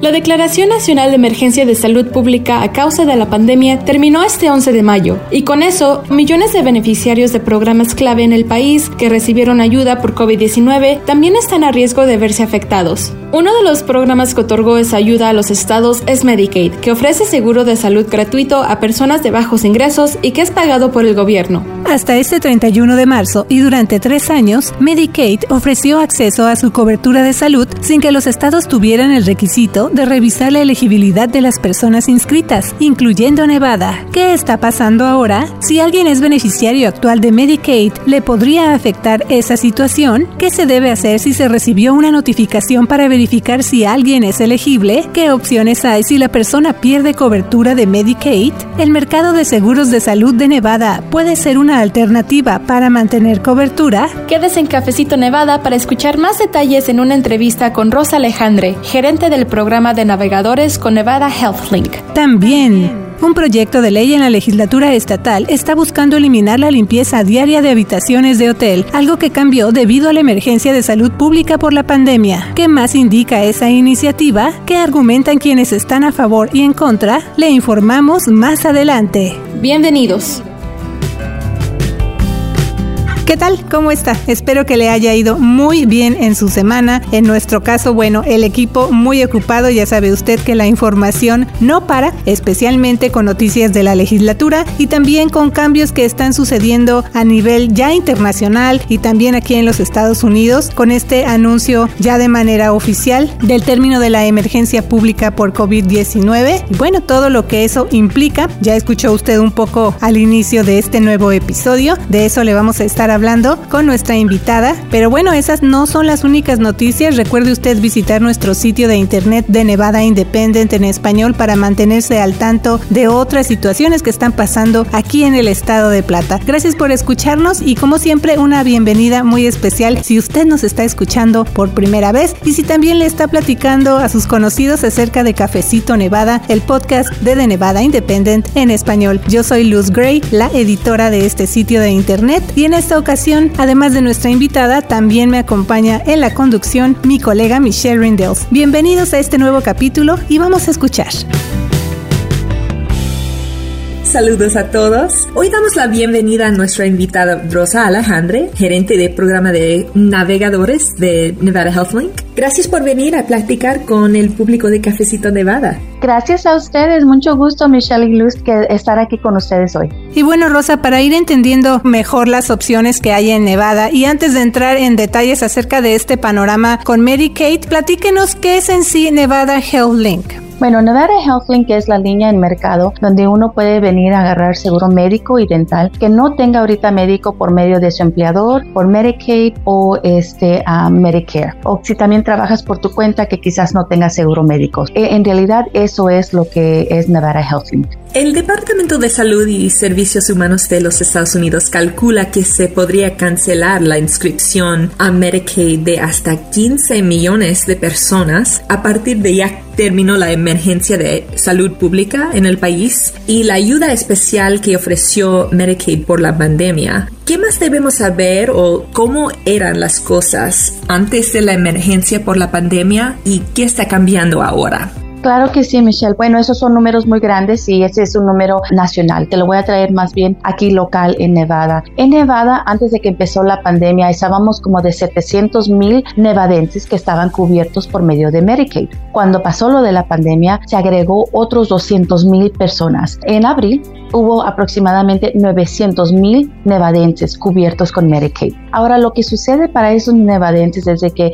La Declaración Nacional de Emergencia de Salud Pública a causa de la pandemia terminó este 11 de mayo y con eso millones de beneficiarios de programas clave en el país que recibieron ayuda por COVID-19 también están a riesgo de verse afectados. Uno de los programas que otorgó esa ayuda a los estados es Medicaid, que ofrece seguro de salud gratuito a personas de bajos ingresos y que es pagado por el gobierno. Hasta este 31 de marzo y durante tres años, Medicaid ofreció acceso a su cobertura de salud sin que los estados tuvieran el requisito de revisar la elegibilidad de las personas inscritas, incluyendo Nevada. ¿Qué está pasando ahora? Si alguien es beneficiario actual de Medicaid, ¿le podría afectar esa situación? ¿Qué se debe hacer si se recibió una notificación para verificar verificar si alguien es elegible, qué opciones hay si la persona pierde cobertura de Medicaid, el mercado de seguros de salud de Nevada puede ser una alternativa para mantener cobertura. Quédese en Cafecito Nevada para escuchar más detalles en una entrevista con Rosa Alejandre, gerente del programa de navegadores con Nevada HealthLink. También un proyecto de ley en la legislatura estatal está buscando eliminar la limpieza diaria de habitaciones de hotel, algo que cambió debido a la emergencia de salud pública por la pandemia. ¿Qué más indica esa iniciativa? ¿Qué argumentan quienes están a favor y en contra? Le informamos más adelante. Bienvenidos. ¿Qué tal? ¿Cómo está? Espero que le haya ido muy bien en su semana. En nuestro caso, bueno, el equipo muy ocupado, ya sabe usted que la información no para, especialmente con noticias de la legislatura y también con cambios que están sucediendo a nivel ya internacional y también aquí en los Estados Unidos con este anuncio ya de manera oficial del término de la emergencia pública por COVID-19 y bueno, todo lo que eso implica. Ya escuchó usted un poco al inicio de este nuevo episodio. De eso le vamos a estar hablando con nuestra invitada. Pero bueno, esas no son las únicas noticias. Recuerde usted visitar nuestro sitio de internet de Nevada Independent en español para mantenerse al tanto de otras situaciones que están pasando aquí en el estado de Plata. Gracias por escucharnos y como siempre una bienvenida muy especial si usted nos está escuchando por primera vez y si también le está platicando a sus conocidos acerca de Cafecito Nevada, el podcast de The Nevada Independent en español. Yo soy Luz Gray, la editora de este sitio de internet y en esta además de nuestra invitada, también me acompaña en la conducción mi colega Michelle Rindels. Bienvenidos a este nuevo capítulo y vamos a escuchar. Saludos a todos. Hoy damos la bienvenida a nuestra invitada Rosa Alejandre, gerente de programa de navegadores de Nevada HealthLink. Gracias por venir a platicar con el público de Cafecito Nevada. Gracias a ustedes, mucho gusto Michelle y Luz que estar aquí con ustedes hoy. Y bueno Rosa, para ir entendiendo mejor las opciones que hay en Nevada y antes de entrar en detalles acerca de este panorama con Medicaid, platíquenos qué es en sí Nevada HealthLink. Bueno, Nevada HealthLink es la línea en mercado donde uno puede venir a agarrar seguro médico y dental que no tenga ahorita médico por medio de su empleador, por Medicaid o este Medicare. O si también trabajas por tu cuenta que quizás no tenga seguro médico. E, en realidad eso es lo que es Nevada HealthLink. El Departamento de Salud y Servicios Humanos de los Estados Unidos calcula que se podría cancelar la inscripción a Medicaid de hasta 15 millones de personas a partir de ya terminó la emergencia de salud pública en el país y la ayuda especial que ofreció Medicaid por la pandemia. ¿Qué más debemos saber o cómo eran las cosas antes de la emergencia por la pandemia y qué está cambiando ahora? Claro que sí, Michelle. Bueno, esos son números muy grandes y ese es un número nacional. Te lo voy a traer más bien aquí local en Nevada. En Nevada, antes de que empezó la pandemia, estábamos como de 700 mil nevadenses que estaban cubiertos por medio de Medicaid. Cuando pasó lo de la pandemia, se agregó otros 200 mil personas. En abril, hubo aproximadamente 900 mil nevadenses cubiertos con Medicaid. Ahora, lo que sucede para esos nevadenses es que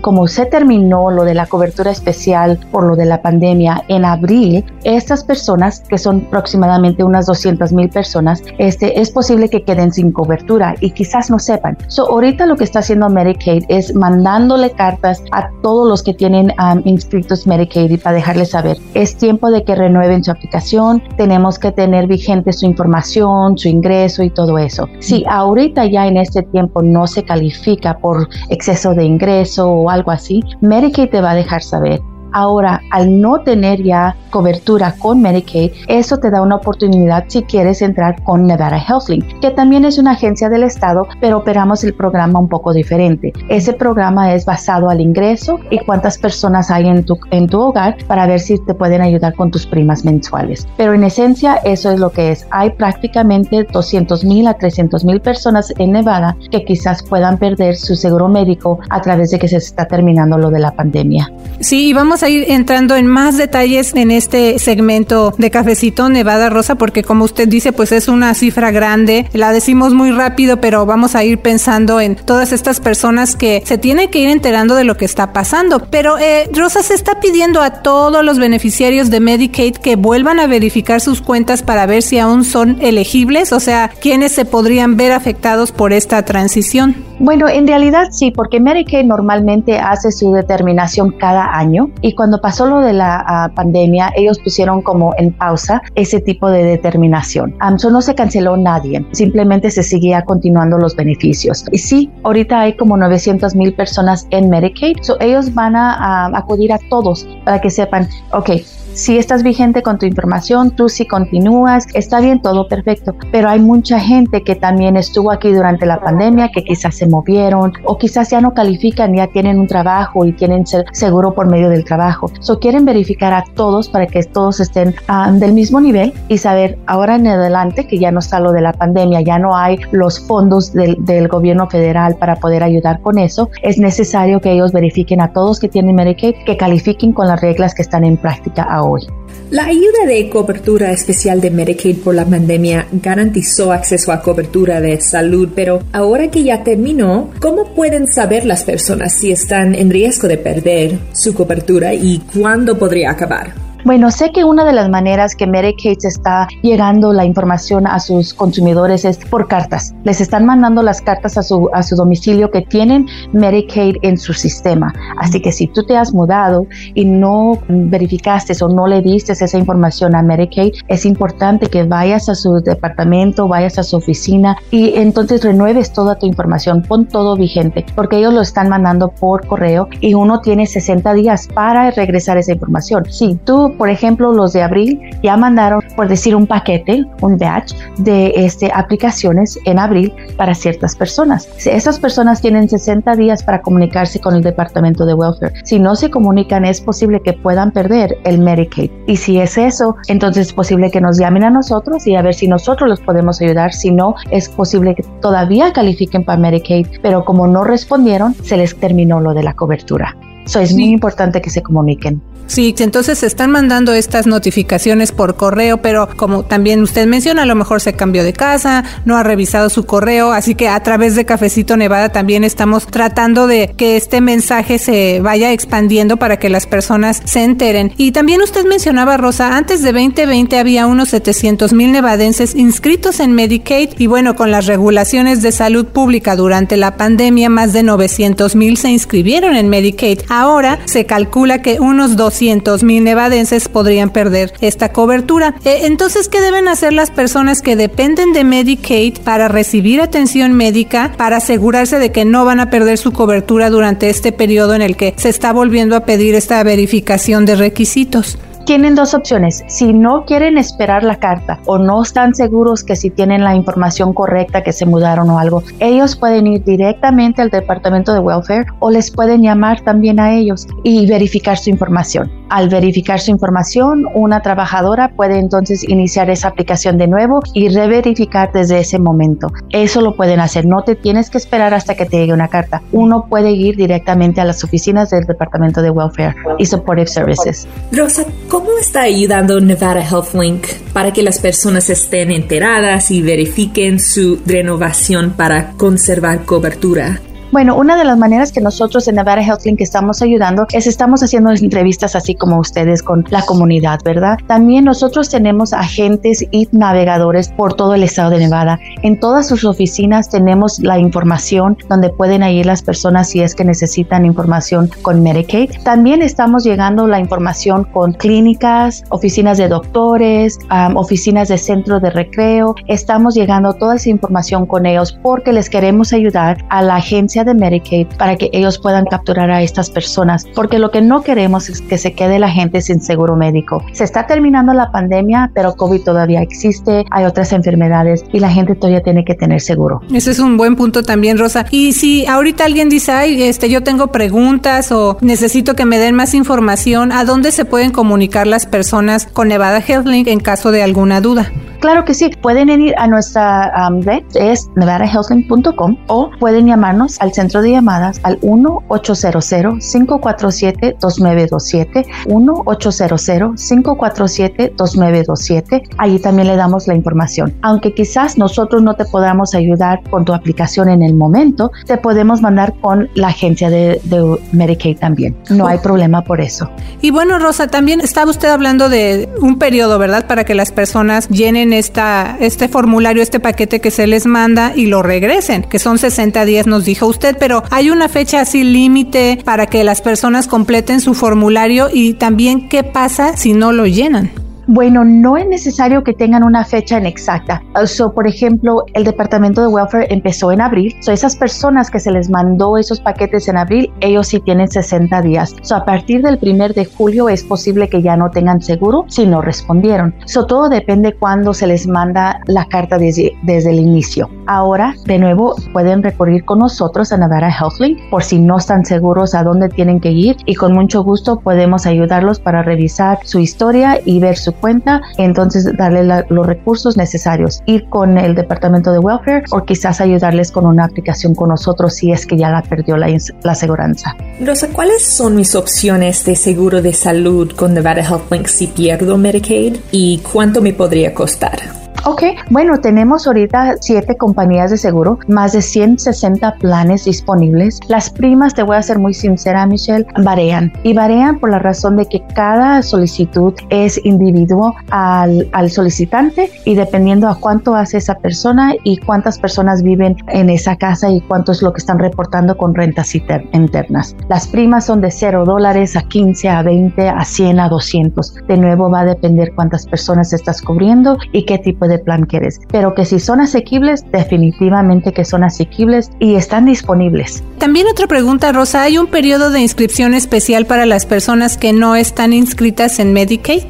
como se terminó lo de la cobertura especial por lo de la pandemia en abril, estas personas, que son aproximadamente unas 200 mil personas, este, es posible que queden sin cobertura y quizás no sepan. So, ahorita lo que está haciendo Medicaid es mandándole cartas a todos los que tienen inscritos Medicaid y para dejarles saber, es tiempo de que renueven su aplicación, tenemos que tener vigente su información, su ingreso y todo eso. Si ahorita ya en este tiempo no se califica por exceso de ingreso o algo así, Medicaid te va a dejar saber Ahora, al no tener ya cobertura con Medicaid, eso te da una oportunidad si quieres entrar con Nevada HealthLink, que también es una agencia del Estado, pero operamos el programa un poco diferente. Ese programa es basado al ingreso y cuántas personas hay en tu, en tu hogar para ver si te pueden ayudar con tus primas mensuales. Pero en esencia, eso es lo que es. Hay prácticamente 200 mil a 300 mil personas en Nevada que quizás puedan perder su seguro médico a través de que se está terminando lo de la pandemia. Sí, y vamos a ir entrando en más detalles en este segmento de Cafecito Nevada Rosa, porque como usted dice, pues es una cifra grande. La decimos muy rápido, pero vamos a ir pensando en todas estas personas que se tienen que ir enterando de lo que está pasando. Pero eh, Rosa se está pidiendo a todos los beneficiarios de Medicaid que vuelvan a verificar sus cuentas para ver si aún son elegibles, o sea, quiénes se podrían ver afectados por esta transición. Bueno, en realidad sí, porque Medicaid normalmente hace su determinación cada año cuando pasó lo de la ah, pandemia, ellos pusieron como en pausa ese tipo de determinación. Um, no se canceló nadie, simplemente se seguía continuando los beneficios. Y sí, ahorita hay como 900 mil personas en Medicaid, so ellos van a acudir a todos para que sepan, ok, si estás vigente con tu información, tú si continúas, está bien, todo perfecto. Pero hay mucha gente que también estuvo aquí durante la pandemia, que quizás se movieron o quizás ya no califican, ya tienen un trabajo y tienen seguro por medio del trabajo. So quieren verificar a todos para que todos estén ah, del mismo nivel y saber ahora en adelante que ya no está lo de la pandemia, ya no hay los fondos del, del gobierno federal para poder ayudar con eso. Es necesario que ellos verifiquen a todos que tienen Medicaid, que califiquen con las reglas que están en práctica ahora. La ayuda de cobertura especial de Medicaid por la pandemia garantizó acceso a cobertura de salud, pero ahora que ya terminó, ¿cómo pueden saber las personas si están en riesgo de perder su cobertura y cuándo podría acabar? Bueno, sé que una de las maneras que Medicaid está llegando la información a sus consumidores es por cartas. Les están mandando las cartas a su, a su domicilio que tienen Medicaid en su sistema. Así que si tú te has mudado y no verificaste o no le diste esa información a Medicaid, es importante que vayas a su departamento, vayas a su oficina y entonces renueves toda tu información, pon todo vigente, porque ellos lo están mandando por correo y uno tiene 60 días para regresar esa información. Si tú por ejemplo, los de abril ya mandaron, por decir, un paquete, un batch de este, aplicaciones en abril para ciertas personas. Esas personas tienen 60 días para comunicarse con el Departamento de Welfare. Si no se comunican, es posible que puedan perder el Medicaid. Y si es eso, entonces es posible que nos llamen a nosotros y a ver si nosotros los podemos ayudar. Si no, es posible que todavía califiquen para Medicaid, pero como no respondieron, se les terminó lo de la cobertura. Eso es muy importante que se comuniquen. Sí, entonces se están mandando estas notificaciones por correo, pero como también usted menciona, a lo mejor se cambió de casa, no ha revisado su correo, así que a través de Cafecito Nevada también estamos tratando de que este mensaje se vaya expandiendo para que las personas se enteren. Y también usted mencionaba, Rosa, antes de 2020 había unos 700 mil nevadenses inscritos en Medicaid y bueno, con las regulaciones de salud pública durante la pandemia, más de 900 mil se inscribieron en Medicaid. Ahora se calcula que unos 200 mil nevadenses podrían perder esta cobertura. Eh, entonces, ¿qué deben hacer las personas que dependen de Medicaid para recibir atención médica, para asegurarse de que no van a perder su cobertura durante este periodo en el que se está volviendo a pedir esta verificación de requisitos? Tienen dos opciones. Si no quieren esperar la carta o no están seguros que si tienen la información correcta, que se mudaron o algo, ellos pueden ir directamente al departamento de welfare o les pueden llamar también a ellos y verificar su información. Al verificar su información, una trabajadora puede entonces iniciar esa aplicación de nuevo y reverificar desde ese momento. Eso lo pueden hacer. No te tienes que esperar hasta que te llegue una carta. Uno puede ir directamente a las oficinas del Departamento de Welfare y Supportive Services. Rosa, ¿cómo está ayudando Nevada HealthLink para que las personas estén enteradas y verifiquen su renovación para conservar cobertura? Bueno, una de las maneras que nosotros en Nevada HealthLink estamos ayudando es estamos haciendo entrevistas así como ustedes con la comunidad, ¿verdad? También nosotros tenemos agentes y navegadores por todo el estado de Nevada. En todas sus oficinas tenemos la información donde pueden ir las personas si es que necesitan información con Medicaid. También estamos llegando la información con clínicas, oficinas de doctores, oficinas de centro de recreo. Estamos llegando toda esa información con ellos porque les queremos ayudar a la agencia de Medicaid para que ellos puedan capturar a estas personas, porque lo que no queremos es que se quede la gente sin seguro médico. Se está terminando la pandemia, pero COVID todavía existe, hay otras enfermedades y la gente todavía tiene que tener seguro. Ese es un buen punto también, Rosa. Y si ahorita alguien dice, ay, este, yo tengo preguntas o necesito que me den más información, ¿a dónde se pueden comunicar las personas con Nevada HealthLink en caso de alguna duda? Claro que sí, pueden ir a nuestra um, web, es nevadahealthlink.com o pueden llamarnos al centro de llamadas al 1-800-547-2927, 1-800-547-2927. Allí también le damos la información. Aunque quizás nosotros no te podamos ayudar con tu aplicación en el momento, te podemos mandar con la agencia de, de Medicaid también. No hay problema por eso. Y bueno, Rosa, también estaba usted hablando de un periodo, ¿verdad? Para que las personas llenen esta, este formulario, este paquete que se les manda y lo regresen, que son 60 días, nos dijo usted, pero hay una fecha así límite para que las personas completen su formulario y también qué pasa si no lo llenan. Bueno, no es necesario que tengan una fecha en exacta. So, por ejemplo, el Departamento de Welfare empezó en abril. So, esas personas que se les mandó esos paquetes en abril, ellos sí tienen 60 días. So, a partir del primer de julio es posible que ya no tengan seguro si no respondieron. So, todo depende cuando se les manda la carta desde, desde el inicio. Ahora, de nuevo, pueden recurrir con nosotros a Nevada HealthLink por si no están seguros a dónde tienen que ir y con mucho gusto podemos ayudarlos para revisar su historia y ver su cuenta, entonces darle los recursos necesarios, ir con el departamento de welfare o quizás ayudarles con una aplicación con nosotros si es que ya la perdió la, la aseguranza. Rosa, ¿cuáles son mis opciones de seguro de salud con Nevada HealthLink si pierdo Medicaid y cuánto me podría costar? Ok, bueno, tenemos ahorita siete compañías de seguro, más de 160 planes disponibles. Las primas, te voy a ser muy sincera, Michelle, varían. Y varían por la razón de que cada solicitud es individuo al, al solicitante y dependiendo a cuánto hace esa persona y cuántas personas viven en esa casa y cuánto es lo que están reportando con rentas internas. Las primas son de 0 dólares a 15, a 20, a 100, a 200. De nuevo va a depender cuántas personas estás cubriendo y qué tipo de plan quieres, pero que si son asequibles, definitivamente que son asequibles y están disponibles. También otra pregunta, Rosa, ¿hay un periodo de inscripción especial para las personas que no están inscritas en Medicaid?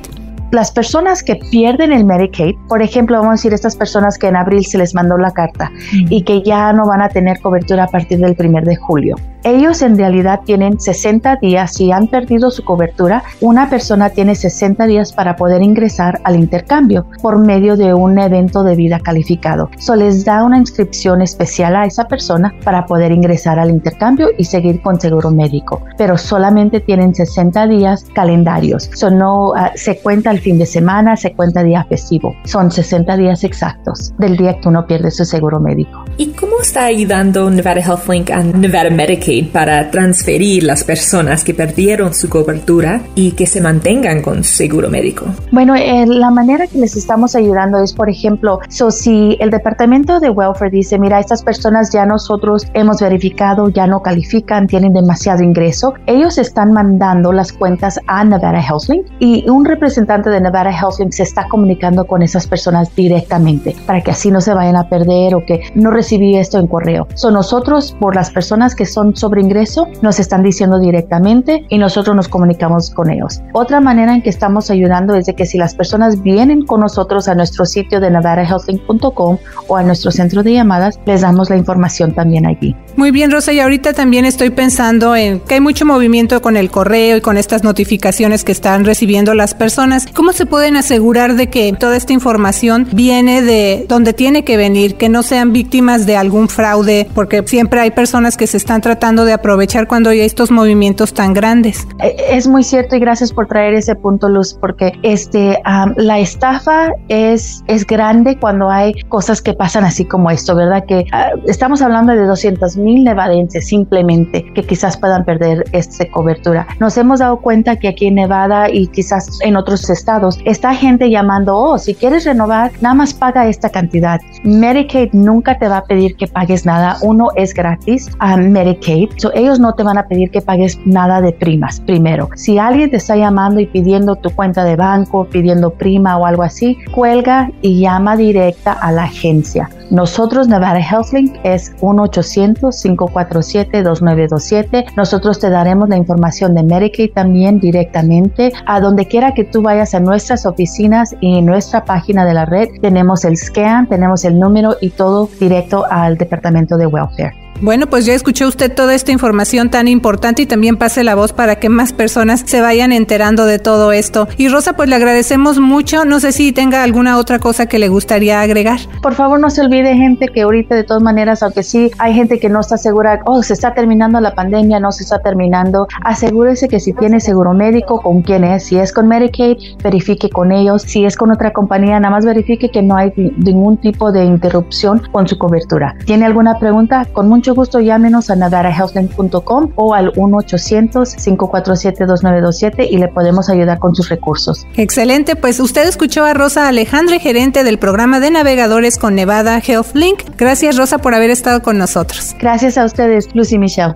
las personas que pierden el Medicaid, por ejemplo, vamos a decir estas personas que en abril se les mandó la carta y que ya no van a tener cobertura a partir del primer de julio. Ellos en realidad tienen 60 días, si han perdido su cobertura, una persona tiene 60 días para poder ingresar al intercambio por medio de un evento de vida calificado. So les da una inscripción especial a esa persona para poder ingresar al intercambio y seguir con seguro médico, pero solamente tienen 60 días calendarios. So no uh, se cuenta el fin de semana, se cuenta día festivo. Son 60 días exactos del día que uno pierde su seguro médico. ¿Y cómo está ayudando Nevada HealthLink a Nevada Medicaid? Para transferir las personas que perdieron su cobertura y que se mantengan con su seguro médico? Bueno, eh, la manera que les estamos ayudando es, por ejemplo, si el departamento de welfare dice, mira, estas personas ya nosotros hemos verificado, ya no califican, tienen demasiado ingreso, ellos están mandando las cuentas a Nevada HealthLink y un representante de Nevada HealthLink se está comunicando con esas personas directamente para que así no se vayan a perder o que no recibí esto en correo. Son nosotros, por las personas que son sobre ingreso, nos están diciendo directamente y nosotros nos comunicamos con ellos. Otra manera en que estamos ayudando es de que si las personas vienen con nosotros a nuestro sitio de nevadahealthlink.com o a nuestro centro de llamadas, les damos la información también allí. Muy bien, Rosa, y ahorita también estoy pensando en que hay mucho movimiento con el correo y con estas notificaciones que están recibiendo las personas. ¿Cómo se pueden asegurar de que toda esta información viene de donde tiene que venir, que no sean víctimas de algún fraude? Porque siempre hay personas que se están tratando de aprovechar cuando hay estos movimientos tan grandes. Eh, es muy cierto y gracias por traer ese punto, Luz, porque este, la estafa es, es grande cuando hay cosas que pasan así como esto, ¿verdad? Que ah, estamos hablando de 200 mil nevadenses simplemente que quizás puedan perder esta cobertura. Nos hemos dado cuenta que aquí en Nevada y quizás en otros estados está gente llamando, oh, si quieres renovar, nada más paga esta cantidad. Medicaid nunca te va a pedir que pagues nada. Uno es gratis. a Medicaid Medicaid. ellos no te van a pedir que pagues nada de primas primero. Si alguien te está llamando y pidiendo tu cuenta de banco, pidiendo prima o algo así, cuelga y llama directa a la agencia. Nosotros, Nevada HealthLink, es 1-800-547-2927. Nosotros te daremos la información de Medicaid también directamente. A donde quiera que tú vayas a nuestras oficinas y en nuestra página de la red, tenemos el scan, tenemos el número y todo directo al Departamento de Welfare. Bueno, pues ya escuchó usted toda esta información tan importante y también pase la voz para que más personas se vayan enterando de todo esto. Y Rosa, pues le agradecemos mucho. No sé si tenga alguna otra cosa que le gustaría agregar. Por favor, no se olvide, gente, que ahorita de todas maneras, aunque sí hay gente que no está segura, oh, se está terminando la pandemia, no se está terminando, asegúrese que si tiene seguro médico, con quién es. Si es con Medicaid, verifique con ellos. Si es con otra compañía, nada más verifique que no hay ningún tipo de interrupción con su cobertura. ¿Tiene alguna pregunta? Con mucho gusto llámenos a nadarahealthlink.com o al 1-800-547-2927 y le podemos ayudar con sus recursos. Excelente, pues usted escuchó a Rosa Alejandre, gerente del programa de navegadores con Nevada Health Link. Gracias Rosa por haber estado con nosotros. Gracias a ustedes, Lucy Michelle.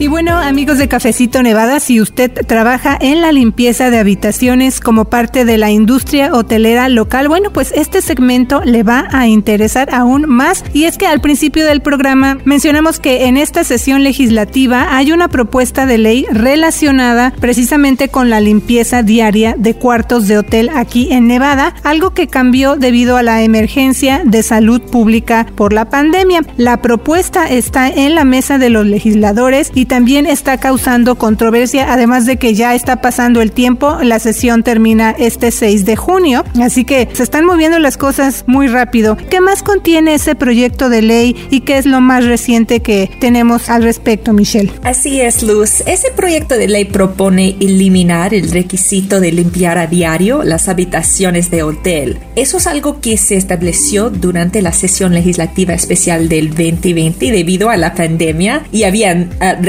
Y bueno, amigos de Cafecito Nevada, si usted trabaja en la limpieza de habitaciones como parte de la industria hotelera local, bueno, pues este segmento le va a interesar aún más. Y es que al principio del programa mencionamos que en esta sesión legislativa hay una propuesta de ley relacionada precisamente con la limpieza diaria de cuartos de hotel aquí en Nevada, algo que cambió debido a la emergencia de salud pública por la pandemia. La propuesta está en la mesa de los legisladores y también está causando controversia, además de que ya está pasando el tiempo, la sesión termina este 6 de junio, así que se están moviendo las cosas muy rápido. ¿Qué más contiene ese proyecto de ley y qué es lo más reciente que tenemos al respecto, Michelle? Así es, Luz. Ese proyecto de ley propone eliminar el requisito de limpiar a diario las habitaciones de hotel. Eso es algo que se estableció durante la sesión legislativa especial del 2020 debido a la pandemia y habían uh,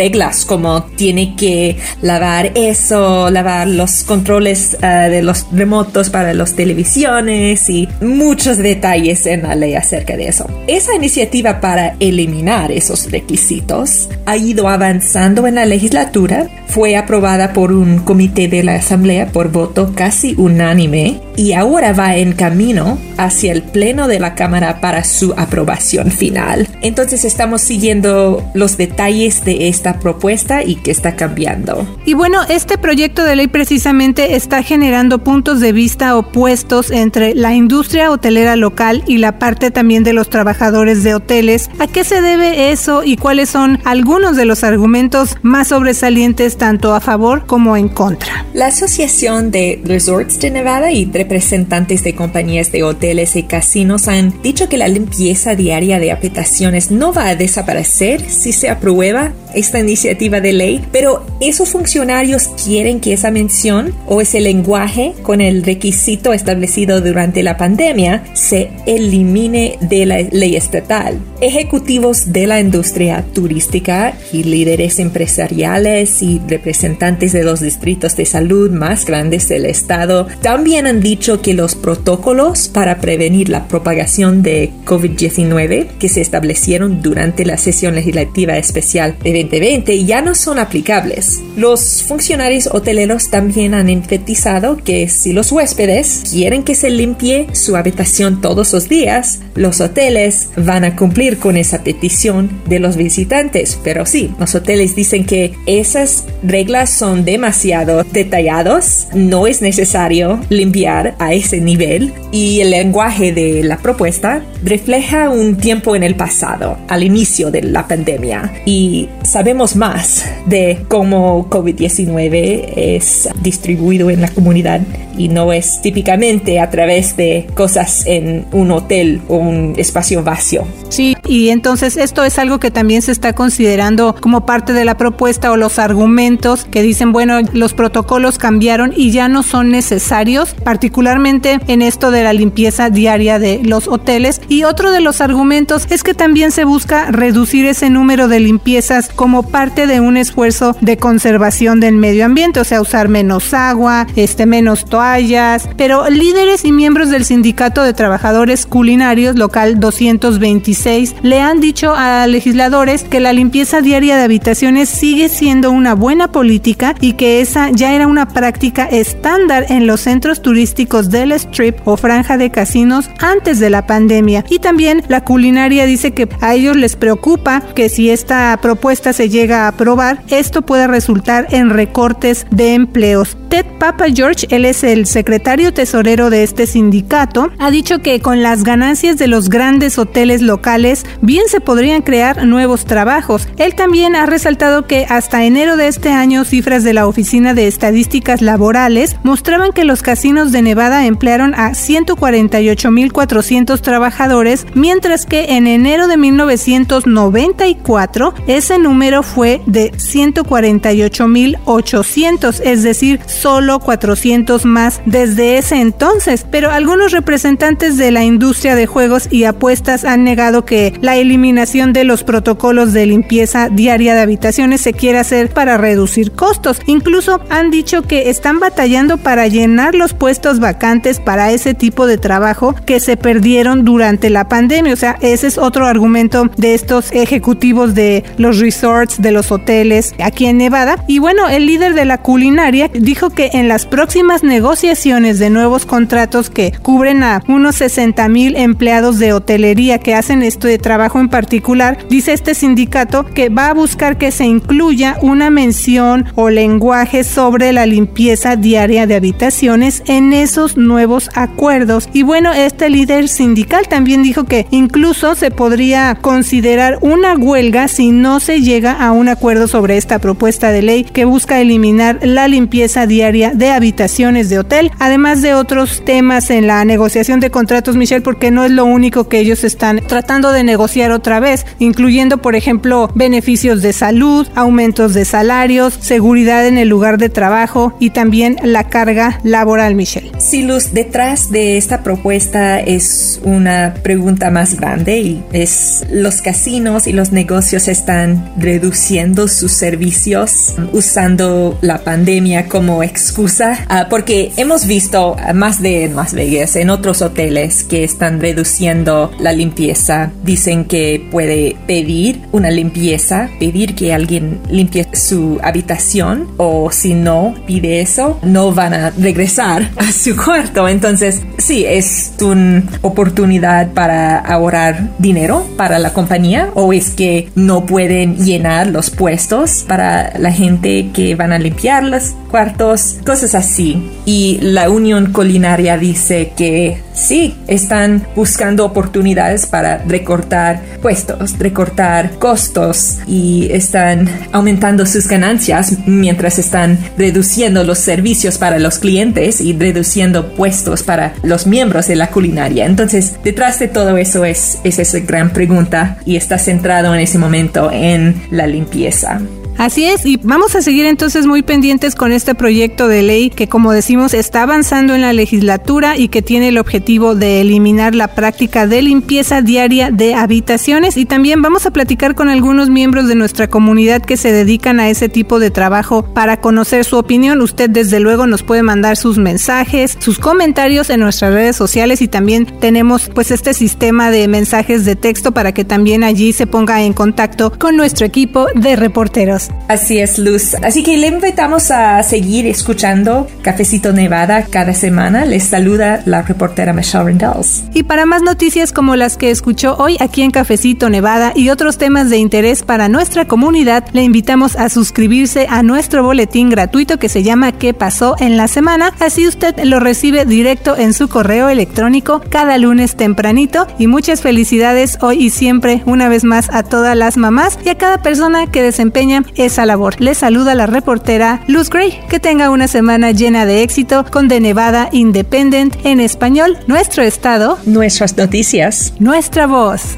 como tiene que lavar eso, lavar los controles eh, de los remotos para las televisiones y muchos detalles en la ley acerca de eso. Esa iniciativa para eliminar esos requisitos ha ido avanzando en la legislatura, fue aprobada por un comité de la Asamblea por voto casi unánime y ahora va en camino hacia el pleno de la Cámara para su aprobación final. Entonces estamos siguiendo los detalles de esta propuesta y que está cambiando. Y bueno, este proyecto de ley precisamente está generando puntos de vista opuestos entre la industria hotelera local y la parte también de los trabajadores de hoteles. ¿A qué se debe eso y cuáles son algunos de los argumentos más sobresalientes tanto a favor como en contra? La Asociación de Resorts de Nevada y representantes de compañías de hoteles y casinos han dicho que la limpieza diaria de habitaciones no va a desaparecer si se aprueba esta iniciativa de ley, pero esos funcionarios quieren que esa mención o ese lenguaje con el requisito establecido durante la pandemia se elimine de la ley estatal. Ejecutivos de la industria turística y líderes empresariales y representantes de los distritos de salud más grandes del estado también han dicho que los protocolos para prevenir la propagación de COVID-19 que se establecieron durante la sesión legislativa especial de 2020 ya no son aplicables. Los funcionarios hoteleros también han enfatizado que si los huéspedes quieren que se limpie su habitación todos los días, los hoteles van a cumplir con esa petición de los visitantes. Pero sí, los hoteles dicen que esas reglas son demasiado detallados, no es necesario limpiar a ese nivel y el lenguaje de la propuesta refleja un tiempo en el pasado, al inicio de la pandemia y sabemos más de cómo COVID-19 es distribuido en la comunidad y no es típicamente a través de cosas en un hotel o un espacio vacío. Sí, y entonces esto es algo que también se está considerando como parte de la propuesta o los argumentos que dicen, bueno, los protocolos cambiaron y ya no son necesarios, particularmente en esto de la limpieza diaria de los hoteles. Y otro de los argumentos es que también se busca reducir ese número de limpiezas como parte de un esfuerzo de conservación del medio ambiente, o sea, usar menos agua, este, menos toallas, pero líderes y miembros del Sindicato de Trabajadores Culinarios local 226 le han dicho a legisladores que la limpieza diaria de habitaciones sigue siendo una buena política y que esa ya era una práctica estándar en los centros turísticos del Strip o franja de casinos antes de la pandemia. Y también la culinaria dice que a ellos les preocupa que si esta propuesta se llega a aprobar, esto puede resultar en recortes de empleos. Ted Papa George, él es el secretario tesorero de este sindicato, ha dicho que con las ganancias de los grandes hoteles locales bien se podrían crear nuevos trabajos. Él también ha resaltado que hasta enero de este año cifras de la Oficina de Estadísticas Laborales mostraban que los casinos de Nevada emplearon a 148.400 trabajadores, mientras que en enero de 1994 ese número fue de 148.800, es decir, solo 400 más desde ese entonces. Pero algunos representantes de la industria de juegos y apuestas han negado que la eliminación de los protocolos de limpieza diaria de habitaciones se quiere hacer para reducir costos. Incluso han dicho que están batallando para llenar los puestos vacantes para ese tipo de trabajo que se perdieron durante la pandemia. O sea, ese es otro argumento de estos ejecutivos de los resorts, de los hoteles aquí en Nevada. Y bueno, el líder de la culinaria dijo que en las próximas negociaciones de nuevos contratos que cubren a unos 60 mil empleados de hotelería que hacen esto de trabajo en particular, dice este sindicato que va a buscar que se incluya una mención o lenguaje sobre la limpieza diaria de habitaciones en esos nuevos acuerdos. Y bueno, este líder sindical también dijo que incluso se podría considerar una huelga si no se llega a un acuerdo sobre esta propuesta de ley que busca eliminar la limpieza diaria de habitaciones de hotel, además de otros temas en la negociación de contratos, Michelle, porque no es lo único que ellos están tratando de negociar otra vez, incluyendo, por ejemplo, beneficios de salud, aumentos de salarios, seguridad en el lugar de trabajo y también la carga laboral, Michelle. Sí, Luz, detrás de esta propuesta es una pregunta más grande y es los casinos y los negocios están reduciendo sus servicios usando la pandemia como excusa ah, porque hemos visto más de en Las Vegas en otros hoteles que están reduciendo la limpieza. Dicen que puede pedir una limpieza pedir que alguien limpie su habitación o si no pide eso no van a regresar a su cuarto entonces sí es una oportunidad para ahorrar dinero para la compañía o es que no pueden llenar los puestos para la gente que van a limpiar los cuartos, cosas así. Y la Unión Culinaria dice que sí, están buscando oportunidades para recortar puestos, recortar costos y están aumentando sus ganancias mientras están reduciendo los servicios para los clientes y reduciendo puestos para los miembros de la culinaria. Entonces, detrás de todo eso es, es esa gran pregunta y está centrado en ese momento en la limpieza. Así es, y vamos a seguir entonces muy pendientes con este proyecto de ley que como decimos está avanzando en la legislatura y que tiene el objetivo de eliminar la práctica de limpieza diaria de habitaciones y también vamos a platicar con algunos miembros de nuestra comunidad que se dedican a ese tipo de trabajo para conocer su opinión. Usted desde luego nos puede mandar sus mensajes, sus comentarios en nuestras redes sociales y también tenemos pues este sistema de mensajes de texto para que también allí se ponga en contacto con nuestro equipo de reporteros. Así es, Luz. Así que le invitamos a seguir escuchando Cafecito Nevada cada semana. Les saluda la reportera Michelle Rendells. Y para más noticias como las que escuchó hoy aquí en Cafecito Nevada y otros temas de interés para nuestra comunidad, le invitamos a suscribirse a nuestro boletín gratuito que se llama ¿Qué pasó en la semana? Así usted lo recibe directo en su correo electrónico cada lunes tempranito. Y muchas felicidades hoy y siempre una vez más a todas las mamás y a cada persona que desempeña esa labor. Les saluda la reportera Luz Gray. Que tenga una semana llena de éxito con The Nevada Independent en español, nuestro estado, nuestras noticias, nuestra voz.